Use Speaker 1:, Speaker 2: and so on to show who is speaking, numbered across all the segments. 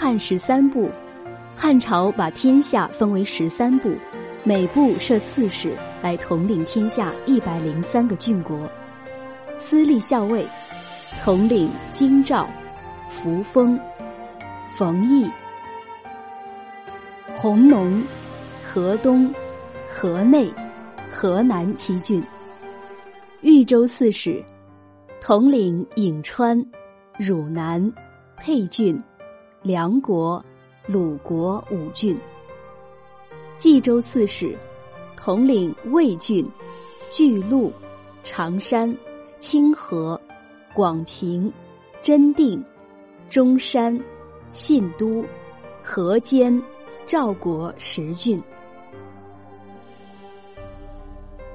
Speaker 1: 汉十三部，汉朝把天下分为十三部，每部设刺史来统领天下一百零三个郡国。司隶校尉统领京兆、扶风、冯异、弘农、河东、河内、河南七郡。豫州刺史统领颍川、汝南、沛郡、梁国、鲁国五郡。冀州刺史统领魏郡、巨鹿、常山。清河、广平、真定、中山、信都、河间、赵国十郡；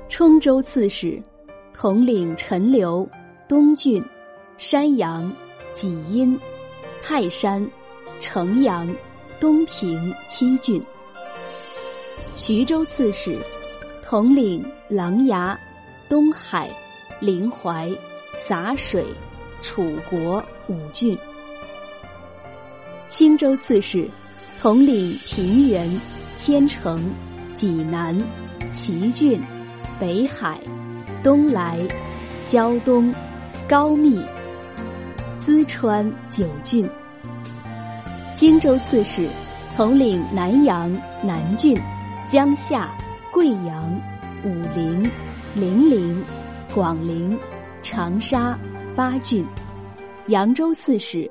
Speaker 1: 冲州刺史统领陈留、东郡、山阳、济阴、泰山、城阳、东平七郡；徐州刺史统领琅琊、东海。临淮、洒水、楚国五郡；青州刺史统领平原、千城、济南、祁郡、北海、东莱、胶东、高密、淄川九郡；荆州刺史统领南阳、南郡、江夏、贵阳、武陵、零陵。广陵、长沙八郡；扬州刺史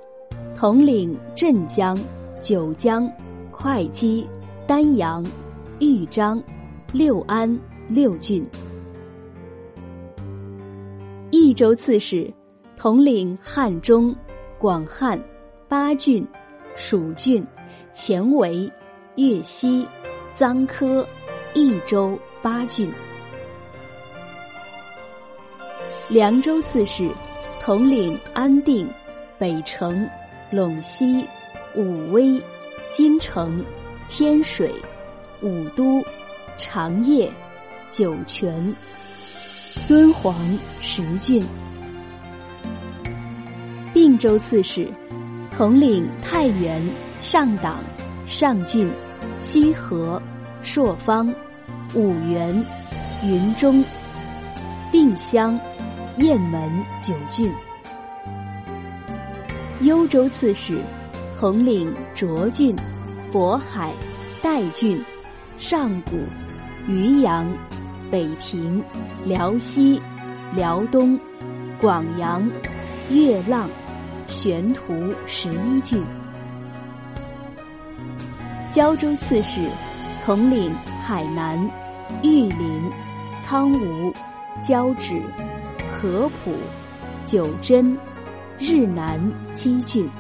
Speaker 1: 统领镇江、九江、会稽、丹阳、豫章、六安六郡；益州刺史统领汉中、广汉八郡、蜀郡、前为、越西、臧科、益州八郡。凉州刺史统领安定、北城、陇西、武威、金城、天水、武都、长夜、酒泉、敦煌十郡；并州刺史统领太原、上党、上郡、西河、朔方、五原、云中、定襄。雁门九郡，幽州刺史统领涿郡、渤海、代郡、上古、渔阳、北平、辽西、辽东、广阳、月浪、玄图十一郡。胶州刺史统领海南、玉林、苍梧、交趾。合浦、九真、日南七郡。